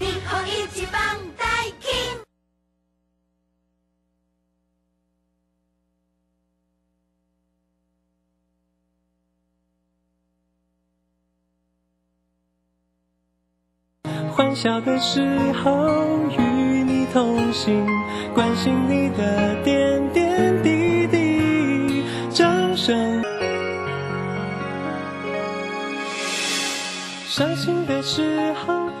日本一番大金。欢笑的时候与你同行，关心你的点点滴滴。掌声。伤心的时候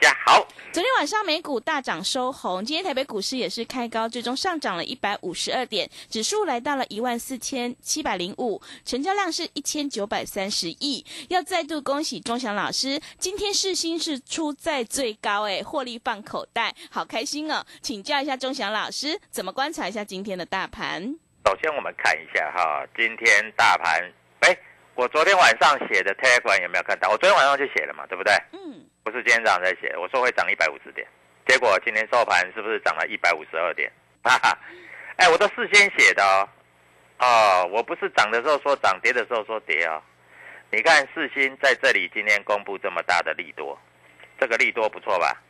家好。昨天晚上美股大涨收红，今天台北股市也是开高，最终上涨了一百五十二点，指数来到了一万四千七百零五，成交量是一千九百三十亿。要再度恭喜钟祥老师，今天市心是出在最高，哎，获利放口袋，好开心哦！请教一下钟祥老师，怎么观察一下今天的大盘？首先我们看一下哈，今天大盘，哎，我昨天晚上写的 Telegram 有没有看到？我昨天晚上就写了嘛，对不对？嗯，不是今天早上才写，我说会涨一百五十点，结果今天收盘是不是涨了一百五十二点？哈哈，哎，我都事先写的哦，哦，我不是涨的时候说涨，跌的时候说跌哦。你看四新在这里今天公布这么大的利多，这个利多不错吧？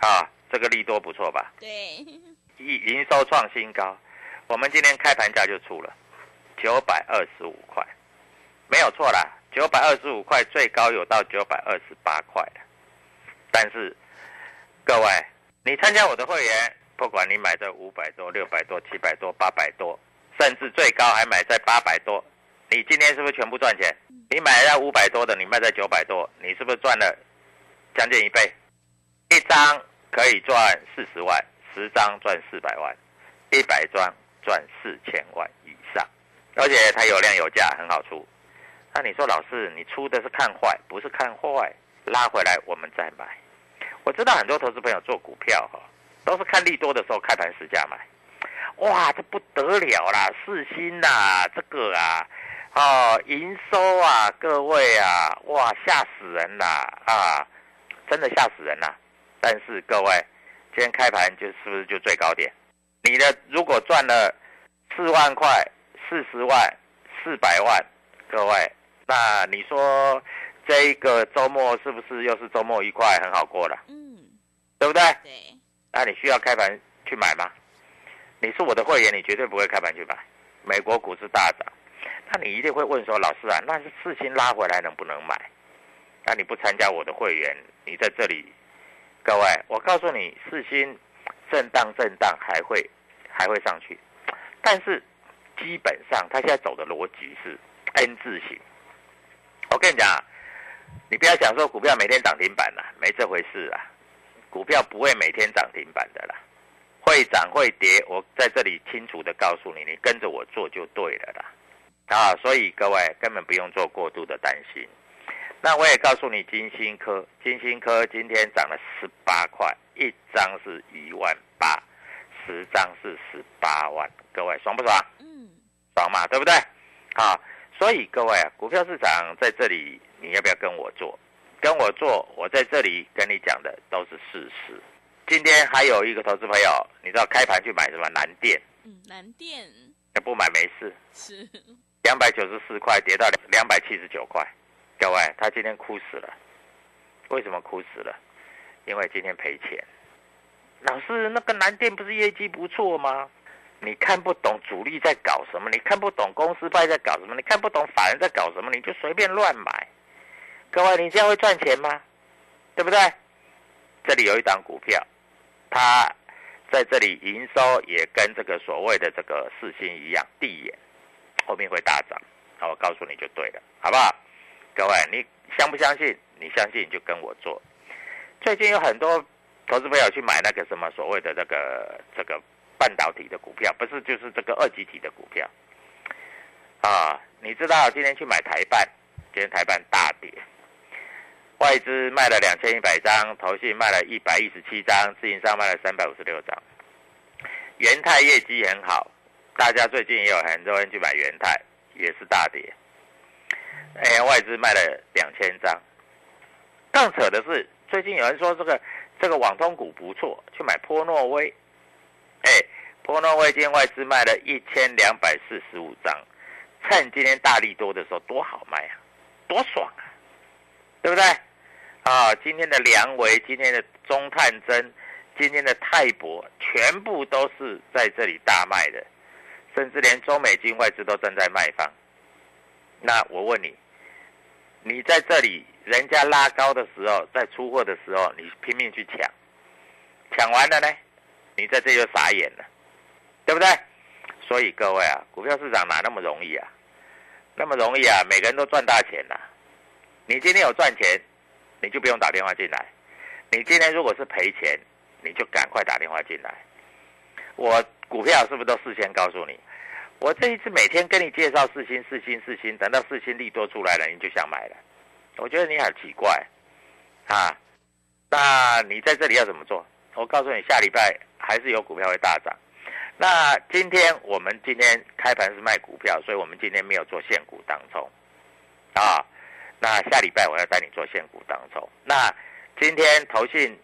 啊，这个利多不错吧？对，营营收创新高，我们今天开盘价就出了九百二十五块，没有错啦，九百二十五块最高有到九百二十八块的。但是各位，你参加我的会员，不管你买在五百多、六百多、七百多、八百多，甚至最高还买在八百多，你今天是不是全部赚钱？你买在五百多的，你卖在九百多，你是不是赚了将近一倍？一张可以赚四十万，十张赚四百万，一百张赚四千万以上，而且它有量有价，很好出。那你说老师，你出的是看坏，不是看坏，拉回来我们再买。我知道很多投资朋友做股票哈，都是看利多的时候开盘时价买。哇，这不得了啦！四星呐、这个啊，哦，营收啊，各位啊，哇，吓死人啦啊，真的吓死人啦！但是各位，今天开盘就是不是就最高点？你的如果赚了四万块、四十万、四百万，各位，那你说这一个周末是不是又是周末愉快，很好过了，嗯，对不对？对，那你需要开盘去买吗？你是我的会员，你绝对不会开盘去买。美国股市大涨，那你一定会问说，老师啊，那是事情拉回来能不能买？那你不参加我的会员，你在这里，各位，我告诉你，四星震荡震荡还会还会上去，但是基本上它现在走的逻辑是 N 字形。我跟你讲啊，你不要想说股票每天涨停板啦，没这回事啊，股票不会每天涨停板的啦。会涨会跌，我在这里清楚的告诉你，你跟着我做就对了啦。啊，所以各位根本不用做过度的担心。那我也告诉你，金星科，金星科今天涨了十八块，一张是一万八，十张是十八万，各位爽不爽？嗯，爽嘛，对不对？好，所以各位啊，股票市场在这里，你要不要跟我做？跟我做，我在这里跟你讲的都是事实。今天还有一个投资朋友，你知道开盘去买什么南电？嗯，蓝电不买没事，是，两百九十四块跌到两百七十九块，各位，他今天哭死了。为什么哭死了？因为今天赔钱。老师，那个南电不是业绩不错吗？你看不懂主力在搞什么，你看不懂公司派在搞什么，你看不懂法人在搞什么，你就随便乱买。各位，你这样会赚钱吗？对不对？这里有一档股票，它在这里营收也跟这个所谓的这个四星一样，递眼，后面会大涨。好，我告诉你就对了，好不好？各位，你相不相信？你相信就跟我做。最近有很多投资朋友去买那个什么所谓的这个这个半导体的股票，不是就是这个二级体的股票啊？你知道今天去买台办，今天台办大跌，外资卖了两千一百张，投信卖了一百一十七张，自营商卖了三百五十六张。元泰业绩很好，大家最近也有很多人去买元泰，也是大跌。哎，外资卖了两千张。更扯的是，最近有人说这个这个网通股不错，去买波诺威。哎，波诺威今天外资卖了一千两百四十五张，趁今天大力多的时候多好卖啊，多爽啊，对不对？啊，今天的梁维，今天的中探针，今天的泰博，全部都是在这里大卖的，甚至连中美金外资都正在卖方。那我问你，你在这里人家拉高的时候，在出货的时候，你拼命去抢，抢完了呢，你在这就傻眼了，对不对？所以各位啊，股票市场哪那么容易啊？那么容易啊？每个人都赚大钱呐、你今天有赚钱，你就不用打电话进来；你今天如果是赔钱，你就赶快打电话进来。我股票是不是都事先告诉你？我这一次每天跟你介绍四星、四星、四星，等到四星利多出来了，你就想买了。我觉得你很奇怪啊！那你在这里要怎么做？我告诉你，下礼拜还是有股票会大涨。那今天我们今天开盘是卖股票，所以我们今天没有做现股当冲啊。那下礼拜我要带你做现股当中。那今天投信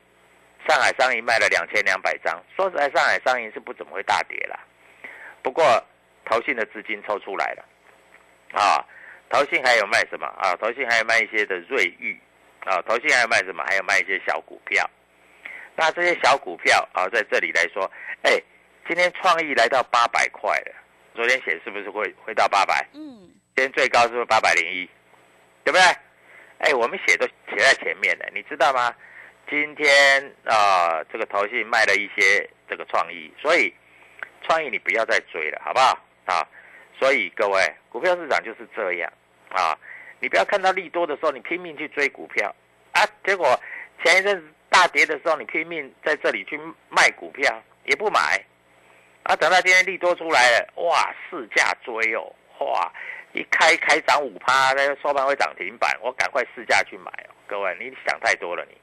上海商银卖了两千两百张，说实在，上海商银是不怎么会大跌啦。不过投信的资金抽出来了啊，投信还有卖什么啊？投信还有卖一些的瑞玉啊，投信还有卖什么？还有卖一些小股票。那这些小股票啊，在这里来说，哎，今天创意来到八百块了，昨天写是不是会会到八百？嗯，今天最高是不是八百零一？对不对？哎，我们写都写在前面的，你知道吗？今天啊、这个投信卖了一些这个创意，所以创意你不要再追了，好不好？啊，所以各位，股票市场就是这样啊，你不要看到利多的时候，你拼命去追股票啊，结果前一阵子大跌的时候，你拼命在这里去卖股票，也不买，啊，等到今天利多出来了，哇，市价追哦，哇，一开开涨五趴，那个收盘会涨停板，我赶快试价去买哦，各位，你想太多了你，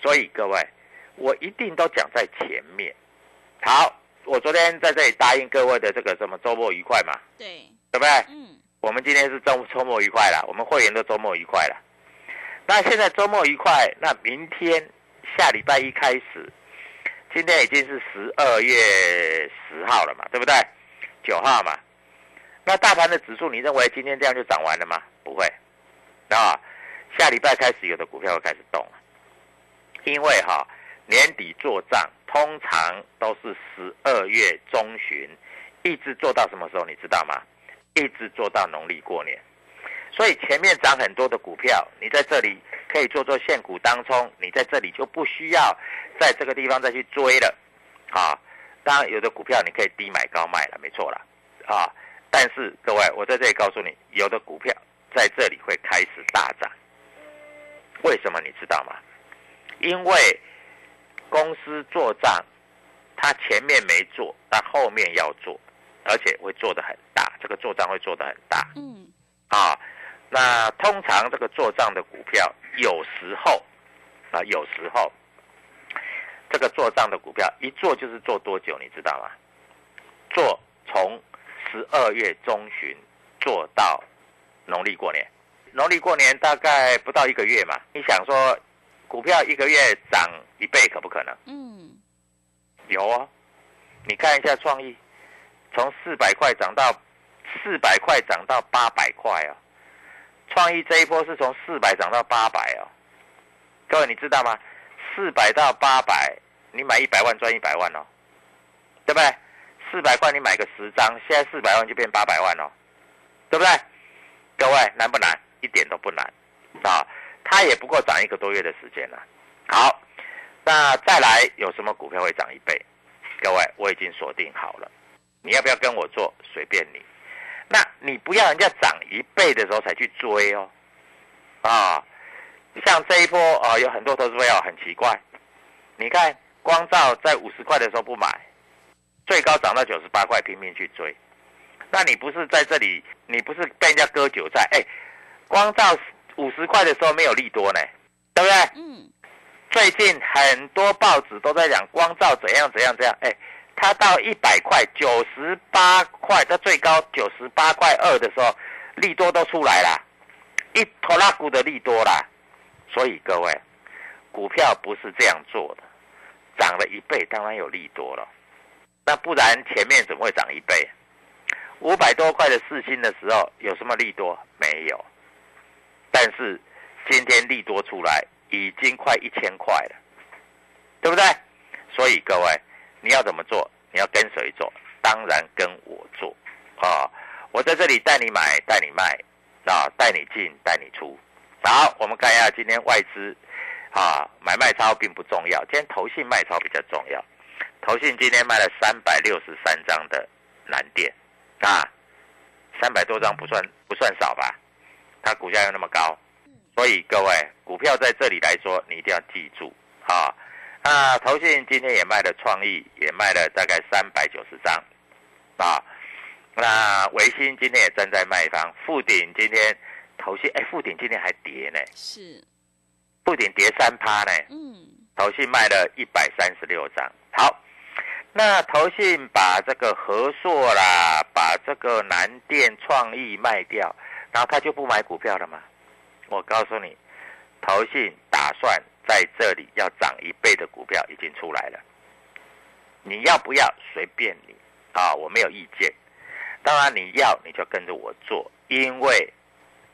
所以各位，我一定都讲在前面。好，我昨天在这里答应各位的这个什么周末愉快嘛，对，对不对？嗯，我们今天是周周末愉快了，我们会员都周末愉快了。那现在周末愉快，那明天下礼拜一开始，今天已经是十二月十号了嘛，对不对？九号嘛。那大盘的指数，你认为今天这样就涨完了吗？不会，啊，下礼拜开始有的股票会开始动，因为哈年底做账通常都是十二月中旬，一直做到什么时候？你知道吗？一直做到农历过年。所以前面涨很多的股票，你在这里可以做做现股当冲，你在这里就不需要在这个地方再去追了，啊，当然有的股票你可以低买高卖了，没错了，啊，但是各位，我在这里告诉你，有的股票在这里会开始大涨，为什么你知道吗？因为公司做账，它前面没做，但后面要做，而且会做得很大，这个做账会做得很大。嗯，啊，那通常这个做账的股票，有时候啊，有时候这个做账的股票一做就是做多久，你知道吗？做从十二月中旬做到农历过年，农历过年大概不到一个月嘛。你想说股票一个月涨一倍可不可能？嗯，有哦，你看一下创意，从四百块涨到四百块涨到八百块哦。创意这一波是从四百涨到八百哦，各位你知道吗？四百到八百，你买一百万赚一百万哦，对不对？四百块你买个十张，现在四百万就变八百万哦，对不对？各位难不难？一点都不难啊！它也不过涨一个多月的时间了。好，那再来有什么股票会涨一倍？各位我已经锁定好了，你要不要跟我做？随便你。那你不要人家涨一倍的时候才去追哦，啊，像这一波啊，有很多投资朋友很奇怪，你看光照在五十块的时候不买，最高涨到九十八块拼命去追，那你不是在这里，你不是被人家割韭菜？哎，光照五十块的时候没有利多呢，对不对？嗯，最近很多报纸都在讲光照怎样怎样怎样，哎。它到一百块九十八块，它最高九十八块二的时候，利多都出来了，一拖拉股的利多啦。所以各位，股票不是这样做的，涨了一倍当然有利多了，那不然前面怎么会涨一倍？五百多块的四星的时候有什么利多？没有。但是今天利多出来已经快一千块了，对不对？所以各位。你要怎么做？你要跟谁做？当然跟我做，啊！我在这里带你买，带你卖，啊，带你进，带你出。好，我们看一下今天外资，啊，买卖超并不重要，今天投信卖超比较重要。投信今天卖了三百六十三张的蓝电，啊，三百多张不算不算少吧？它股价又那么高，所以各位股票在这里来说，你一定要记住，啊。那投信今天也卖了创意，也卖了大概三百九十张，啊，那维新今天也站在卖方，富鼎今天投信，哎，富鼎今天还跌呢，是，富鼎跌三趴呢，嗯，投信卖了一百三十六张，好，那投信把这个和硕啦，把这个南电创意卖掉，然后他就不买股票了吗？我告诉你，投信打算。在这里要涨一倍的股票已经出来了，你要不要随便你啊？我没有意见。当然你要你就跟着我做，因为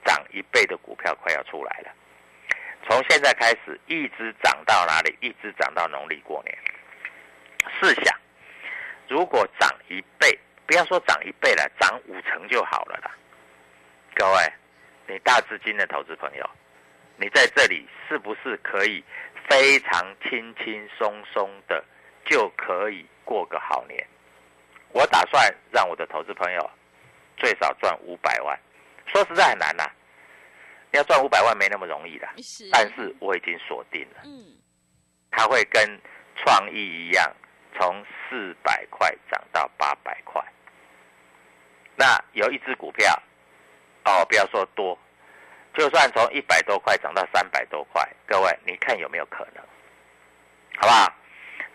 涨一倍的股票快要出来了。从现在开始一直涨到哪里？一直涨到农历过年。试想，如果涨一倍，不要说涨一倍了，涨五成就好了啦。各位，你大资金的投资朋友。你在这里是不是可以非常轻轻松松的就可以过个好年？我打算让我的投资朋友最少赚五百万。说实在很难呐，要赚五百万没那么容易的。但是我已经锁定了，嗯，他会跟创意一样，从四百块涨到八百块。那有一只股票，哦，不要说多。就算从一百多块涨到三百多块，各位你看有没有可能？好不好？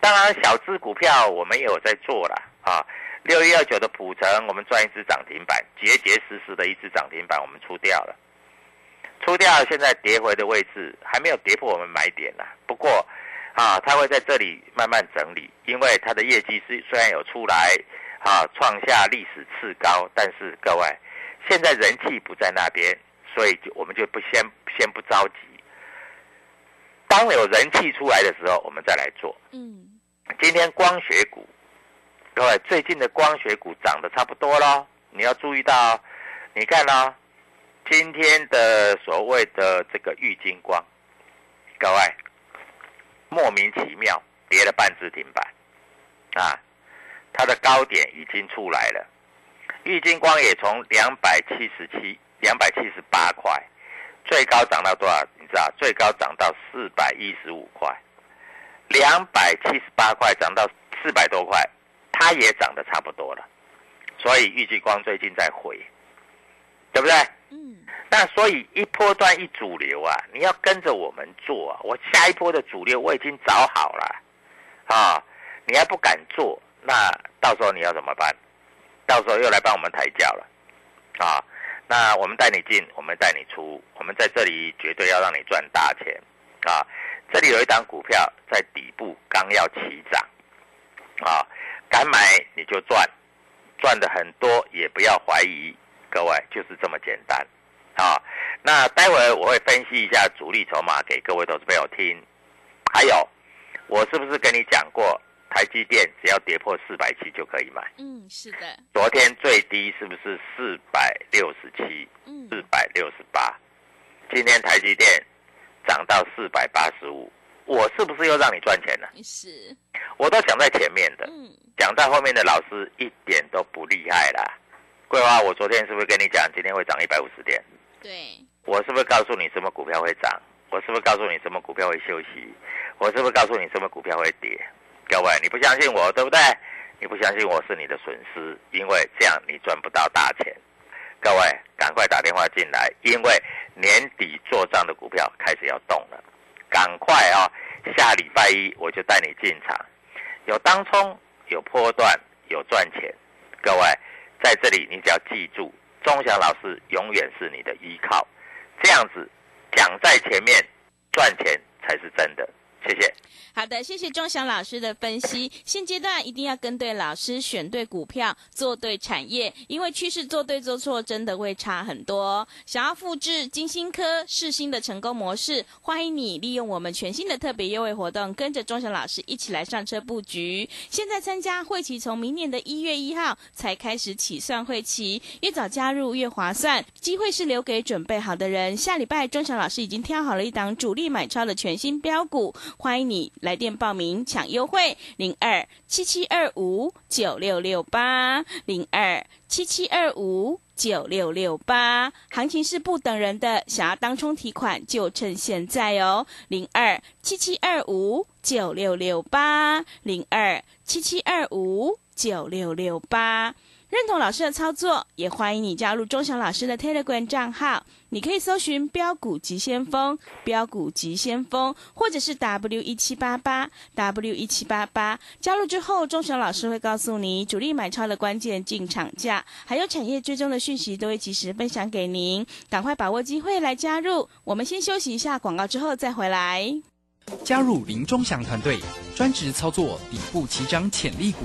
当然，小资股票我们也有在做了啊。六一二九的普成，我们赚一只涨停板，结结实实的一只涨停板，我们出掉了。出掉，现在跌回的位置还没有跌破我们买点呢。不过啊，它会在这里慢慢整理，因为它的业绩是虽然有出来啊，创下历史次高，但是各位现在人气不在那边。所以就我们就不先先不着急，当有人气出来的时候，我们再来做。嗯，今天光学股，各位最近的光学股涨得差不多了，你要注意到，你看呢，今天的所谓的这个玉金光，各位莫名其妙跌了半只停板，啊，它的高点已经出来了，玉金光也从两百七十七。两百七十八块，最高涨到多少？你知道？最高涨到四百一十五块，两百七十八块涨到四百多块，它也涨得差不多了。所以玉金光最近在回，对不对？嗯，那所以一波段一主流啊，你要跟着我们做啊。我下一波的主流我已经找好了，啊，你还不敢做，那到时候你要怎么办？到时候又来帮我们抬轿了，啊，那我们带你进，我们带你出，我们在这里绝对要让你赚大钱，啊，这里有一档股票在底部刚要起涨，啊，敢买你就赚，赚的很多也不要怀疑，各位就是这么简单，啊，那待会儿我会分析一下主力筹码给各位投资朋友听，还有我是不是跟你讲过？台积电只要跌破四百七就可以买。嗯，是的，昨天最低是不是四百六十七？嗯，四百六十八。今天台积电涨到四百八十五，我是不是又让你赚钱了？是，我都讲在前面的，嗯，讲在后面的老师一点都不厉害啦。桂花，我昨天是不是跟你讲今天会涨一百五十点？对，我是不是告诉你什么股票会涨？我是不是告诉你什么股票会休息？我是不是告诉你什么股票会跌？各位，你不相信我，对不对？你不相信我是你的损失，因为这样你赚不到大钱。各位，赶快打电话进来，因为年底做账的股票开始要动了，赶快啊！下礼拜一我就带你进场，有当冲，有波段，有赚钱。各位，在这里你只要记住，钟祥老师永远是你的依靠，这样子讲在前面，赚钱才是真的。谢谢。好的，谢谢钟祥老师的分析。现阶段一定要跟对老师，选对股票，做对产业，因为趋势做对做错真的会差很多。想要复制金星科、世新的成功模式，欢迎你利用我们全新的特别优惠活动，跟着钟祥老师一起来上车布局。现在参加会期从明年的一月一号才开始起算会期，越早加入越划算。机会是留给准备好的人。下礼拜钟祥老师已经挑好了一档主力买超的全新标股，欢迎你。来电报名抢优惠，零二七七二五九六六八，零二七七二五九六六八。行情是不等人的，想要当冲提款就趁现在哦，零二七七二五九六六八，零二七七二五九六六八。认同老师的操作，也欢迎你加入钟祥老师的 Telegram 账号。你可以搜寻“标股急先锋”、“标股急先锋”，或者是 W 一七八八 W 一七八八。加入之后，钟祥老师会告诉你主力买超的关键进场价，还有产业追踪的讯息，都会及时分享给您。赶快把握机会来加入。我们先休息一下广告，之后再回来。加入林钟祥团队，专职操作底部起涨潜力股。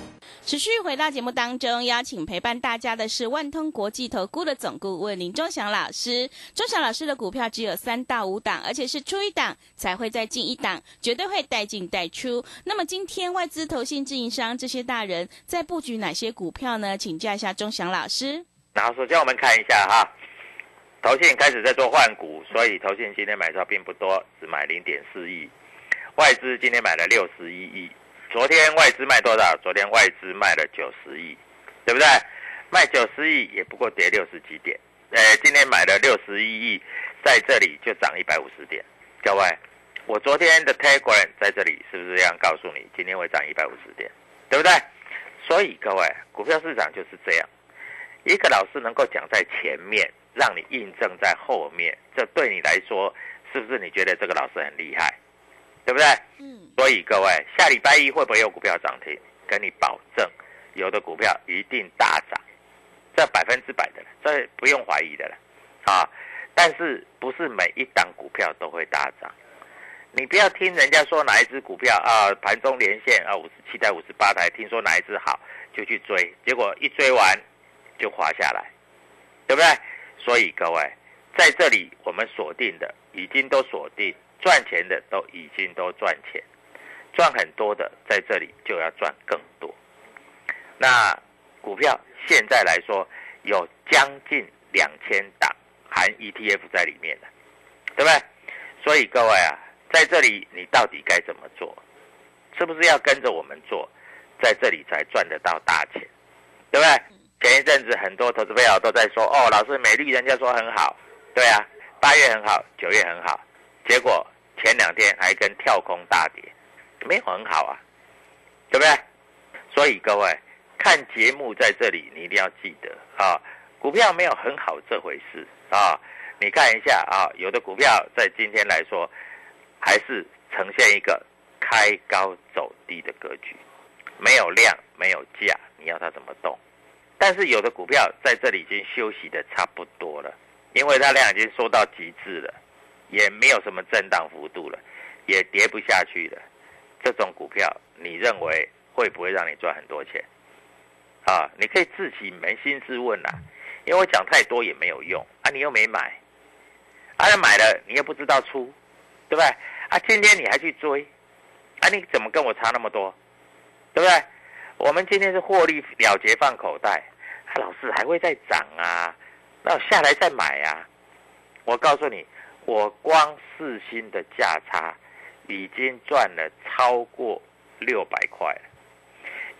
持续回到节目当中，邀请陪伴大家的是万通国际投顾的总顾问林忠祥老师。忠祥老师的股票只有三到五档，而且是出一档才会再进一档，绝对会带进带出。那么今天外资、投信、自营商这些大人在布局哪些股票呢？请教一下忠祥老师。然后，首先我们看一下哈，投信开始在做换股，所以投信今天买超并不多，只买零点四亿。外资今天买了六十一亿。昨天外资卖多少？昨天外资卖了九十亿，对不对？卖九十亿也不过跌六十几点。呃，今天买了六十一亿，在这里就涨一百五十点。各位，我昨天的 Telegram 在这里是不是这样告诉你，今天会涨一百五十点，对不对？所以各位，股票市场就是这样，一个老师能够讲在前面，让你印证在后面，这对你来说，是不是你觉得这个老师很厉害？对不对？嗯。所以各位，下礼拜一会不会有股票涨停？跟你保证，有的股票一定大涨，这百分之百的了，这不用怀疑的了，啊！但是不是每一档股票都会大涨？你不要听人家说哪一只股票啊，盘中连线啊，五十七台、五十八台，听说哪一只好就去追，结果一追完就滑下来，对不对？所以各位，在这里我们锁定的已经都锁定。赚钱的都已经都赚钱，赚很多的在这里就要赚更多。那股票现在来说有将近两千档含 ETF 在里面的，对不对？所以各位啊，在这里你到底该怎么做？是不是要跟着我们做，在这里才赚得到大钱，对不对？前一阵子很多投资朋友都在说，哦，老师美丽人家说很好，对啊，八月很好，九月很好，结果前两天还跟跳空大跌，没有很好啊，对不对？所以各位看节目在这里，你一定要记得啊，股票没有很好这回事啊。你看一下啊，有的股票在今天来说，还是呈现一个开高走低的格局，没有量，没有价，你要它怎么动？但是有的股票在这里已经休息的差不多了，因为它量已经缩到极致了，也没有什么震荡幅度了，也跌不下去了。这种股票，你认为会不会让你赚很多钱？啊，你可以自己扪心自问呐，因为我讲太多也没有用啊，你又没买，啊，买了你又不知道出，对不对？啊，今天你还去追，啊，你怎么跟我差那么多，对不对？我们今天是获利了结放口袋。他老师还会再涨啊？那我下来再买啊？我告诉你，我光四星的价差已经赚了超过六百块了。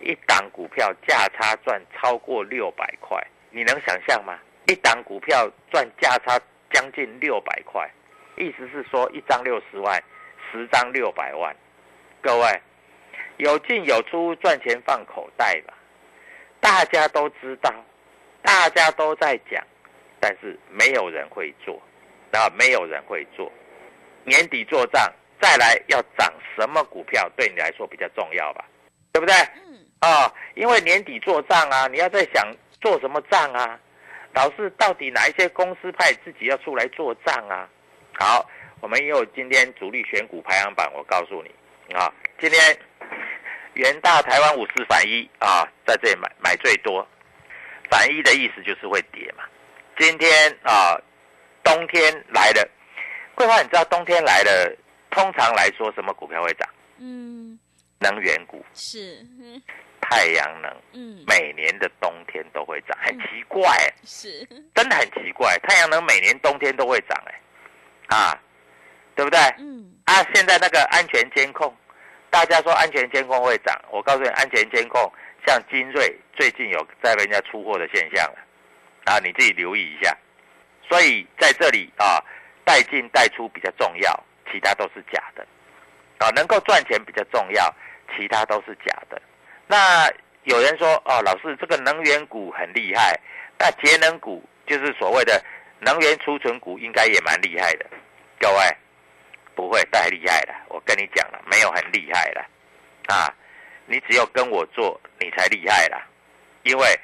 一档股票价差赚超过六百块，你能想象吗？一档股票赚价差将近六百块，意思是说一张六十万，十张六百万。各位有进有出，赚钱放口袋吧。大家都知道，大家都在讲，但是没有人会做，啊，没有人会做。年底做账，再来要涨什么股票对你来说比较重要吧？对不对？嗯。啊，因为年底做账啊，你要在想做什么账啊？老师到底哪一些公司派自己要出来做账啊？好，我们有今天主力选股排行榜，我告诉你啊，今天。元大台湾五十反一啊，在这里买买最多，反一的意思就是会跌嘛。今天啊，冬天来了，桂花，你知道冬天来了，通常来说什么股票会涨？嗯，能源股。是，太阳能，嗯，每年的冬天都会涨，很奇怪，是，真的很奇怪，太阳能每年冬天都会涨，哎，啊，对不对？嗯，啊，现在那个安全监控。大家说安全监控会涨，我告诉你，安全监控像精锐最近有在被人家出货的现象了，啊，你自己留意一下。所以在这里啊，带进带出比较重要，其他都是假的，啊，能够赚钱比较重要，其他都是假的。那有人说哦，老师这个能源股很厉害，那节能股就是所谓的能源储存股，应该也蛮厉害的，各位。不会太厉害了，我跟你讲了，没有很厉害了，啊，你只有跟我做，你才厉害了，因为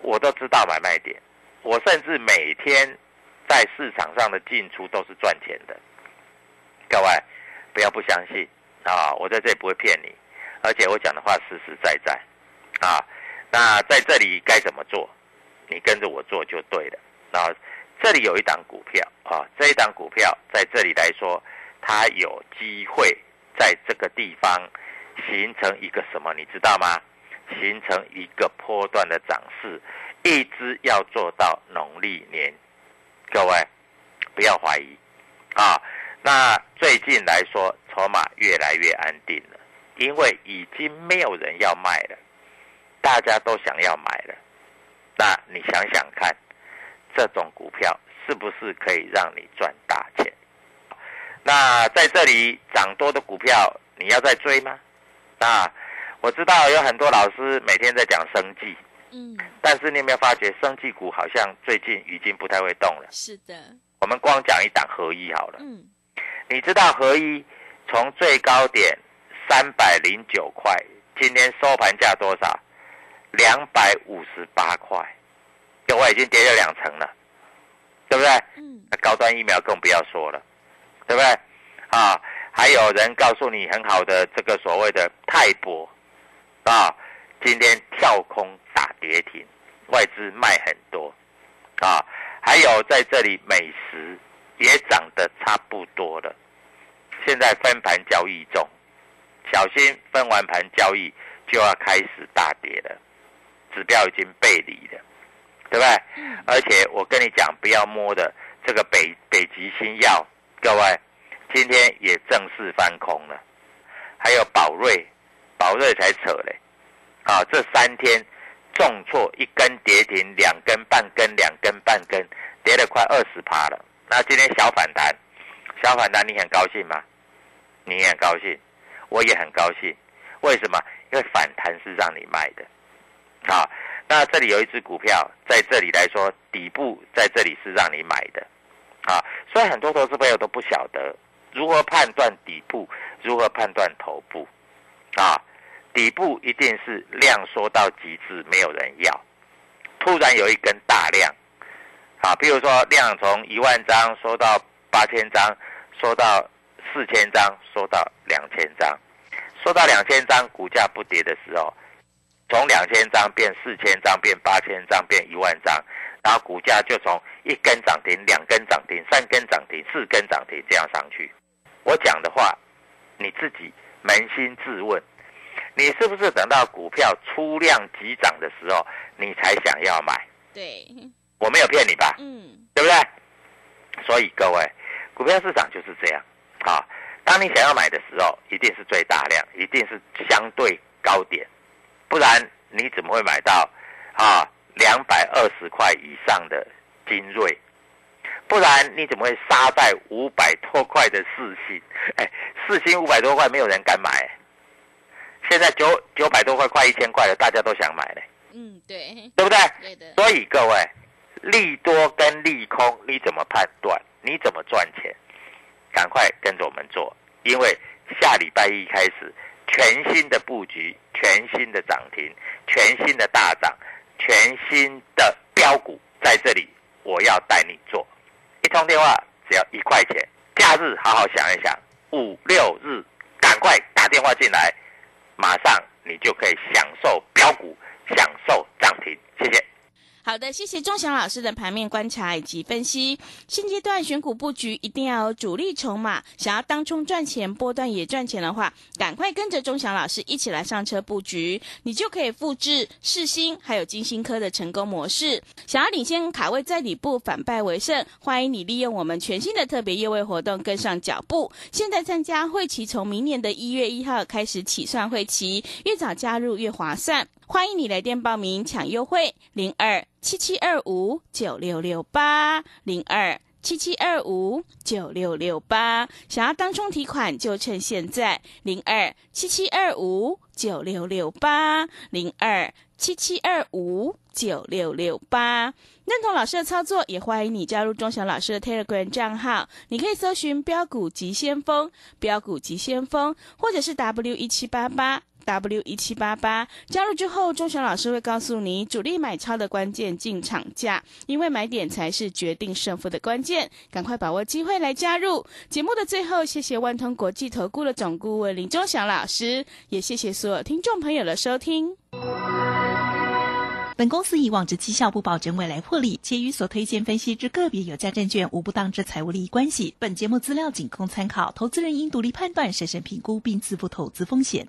我都知道买卖点，我甚至每天在市场上的进出都是赚钱的，各位不要不相信啊，我在这里不会骗你，而且我讲的话实实在在，啊，那在这里该怎么做，你跟着我做就对了，啊，这里有一档股票啊，这一档股票在这里来说。它有机会在这个地方形成一个什么？你知道吗？形成一个波段的涨势，一直要做到农历年。各位不要怀疑啊！那最近来说，筹码越来越安定了，因为已经没有人要卖了，大家都想要买了。那你想想看，这种股票是不是可以让你赚大钱？那在这里涨多的股票，你要再追吗？啊，我知道有很多老师每天在讲生计，嗯，但是你有没有发觉生技股好像最近已经不太会动了？是的，我们光讲一档合一好了，嗯，你知道合一从最高点三百零九块，今天收盘价多少？两百五十八块，各位已经跌了两成了，对不对？嗯，那高端疫苗更不要说了。对不对？啊，还有人告诉你很好的这个所谓的泰博，啊，今天跳空打跌停，外资卖很多，啊，还有在这里美食也涨得差不多了，现在分盘交易中，小心分完盘交易就要开始大跌了，指标已经背离了，对不对？而且我跟你讲，不要摸的这个北北极星药。各位，今天也正式翻空了。还有宝瑞，宝瑞才扯嘞，啊，这三天重挫一根跌停，两根半根，两根半根，跌了快二十趴了。那今天小反弹，小反弹你很高兴吗？你也很高兴，我也很高兴。为什么？因为反弹是让你卖的，啊，那这里有一只股票在这里来说，底部在这里是让你买的，啊，所以很多投资朋友都不晓得如何判断底部，如何判断头部，啊，底部一定是量缩到极致，没有人要，突然有一根大量，啊，比如说量从一万张缩到八千张，缩到四千张，缩到两千张。缩到两千张股价不跌的时候，从两千张变四千张，变八千张，变一万张，然后股价就从一根涨停、两根涨停、三根涨停、四根涨停这样上去。我讲的话，你自己扪心自问，你是不是等到股票出量急涨的时候，你才想要买？对，我没有骗你吧？嗯，对不对？所以各位，股票市场就是这样啊。当你想要买的时候，一定是最大量，一定是相对高点，不然你怎么会买到啊两百二十块以上的精锐？不然你怎么会杀在五百多块的四星？哎，四星五百多块没有人敢买，现在九九百多块快一千块了，大家都想买嘞。嗯，对，对不对？对的，所以各位，利多跟利空你怎么判断？你怎么赚钱？赶快跟着我们做，因为下礼拜一开始，全新的布局，全新的涨停，全新的大涨，全新的标股在这里，我要带你做。一通电话只要一块钱，假日好好想一想，五六日赶快打电话进来，马上你就可以享受标股，享受涨停。谢谢。好的，谢谢钟祥老师的盘面观察以及分析。现阶段选股布局一定要有主力筹码，想要当冲赚钱、波段也赚钱的话，赶快跟着钟祥老师一起来上车布局，你就可以复制世新还有金星科的成功模式。想要领先卡位在底部，反败为胜，欢迎你利用我们全新的特别业位活动跟上脚步。现在参加会期从明年的一月一号开始起算会期，越早加入越划算。欢迎你来电报名抢优惠，零二七七二五九六六八零二七七二五九六六八。想要当冲提款就趁现在，零二七七二五九六六八零二七七二五九六六八。认同老师的操作，也欢迎你加入钟祥老师的 Telegram 账号。你可以搜寻“标股急先锋”、“标股急先锋”，或者是 W 一七八八。W 一七八八加入之后，钟祥老师会告诉你主力买超的关键进场价，因为买点才是决定胜负的关键。赶快把握机会来加入节目的最后，谢谢万通国际投顾的总顾问林钟祥老师，也谢谢所有听众朋友的收听。本公司以往之绩效不保证未来获利，且与所推荐分析之个别有价证券无不当之财务利益关系。本节目资料仅供参考，投资人应独立判断、审慎评估并自负投资风险。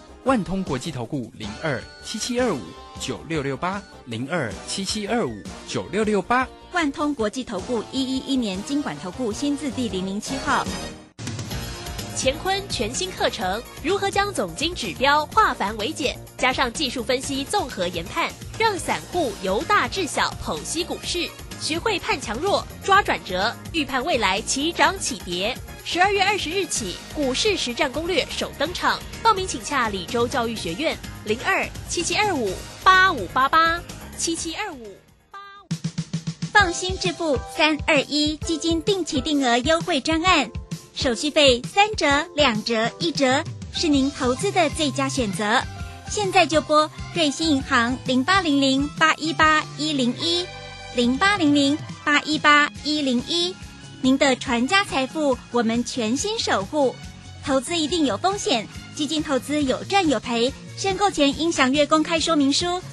万通国际投顾零二七七二五九六六八零二七七二五九六六八。万通国际投顾一一一年经管投顾新字第零零七号。乾坤全新课程，如何将总经指标化繁为简，加上技术分析综合研判，让散户由大至小剖析股市，学会判强弱、抓转折，预判未来起涨起跌。十二月二十日起，股市实战攻略首登场，报名请洽李州教育学院零二七七二五八五八八七七二五八五。放心致富三二一基金定期定额优惠专案，手续费三折、两折、一折，是您投资的最佳选择。现在就拨瑞信银行零八零零八一八一零一零八零零八一八一零一，您的传家财富我们全心守护。投资一定有风险，基金投资有赚有赔，申购前应详阅公开说明书。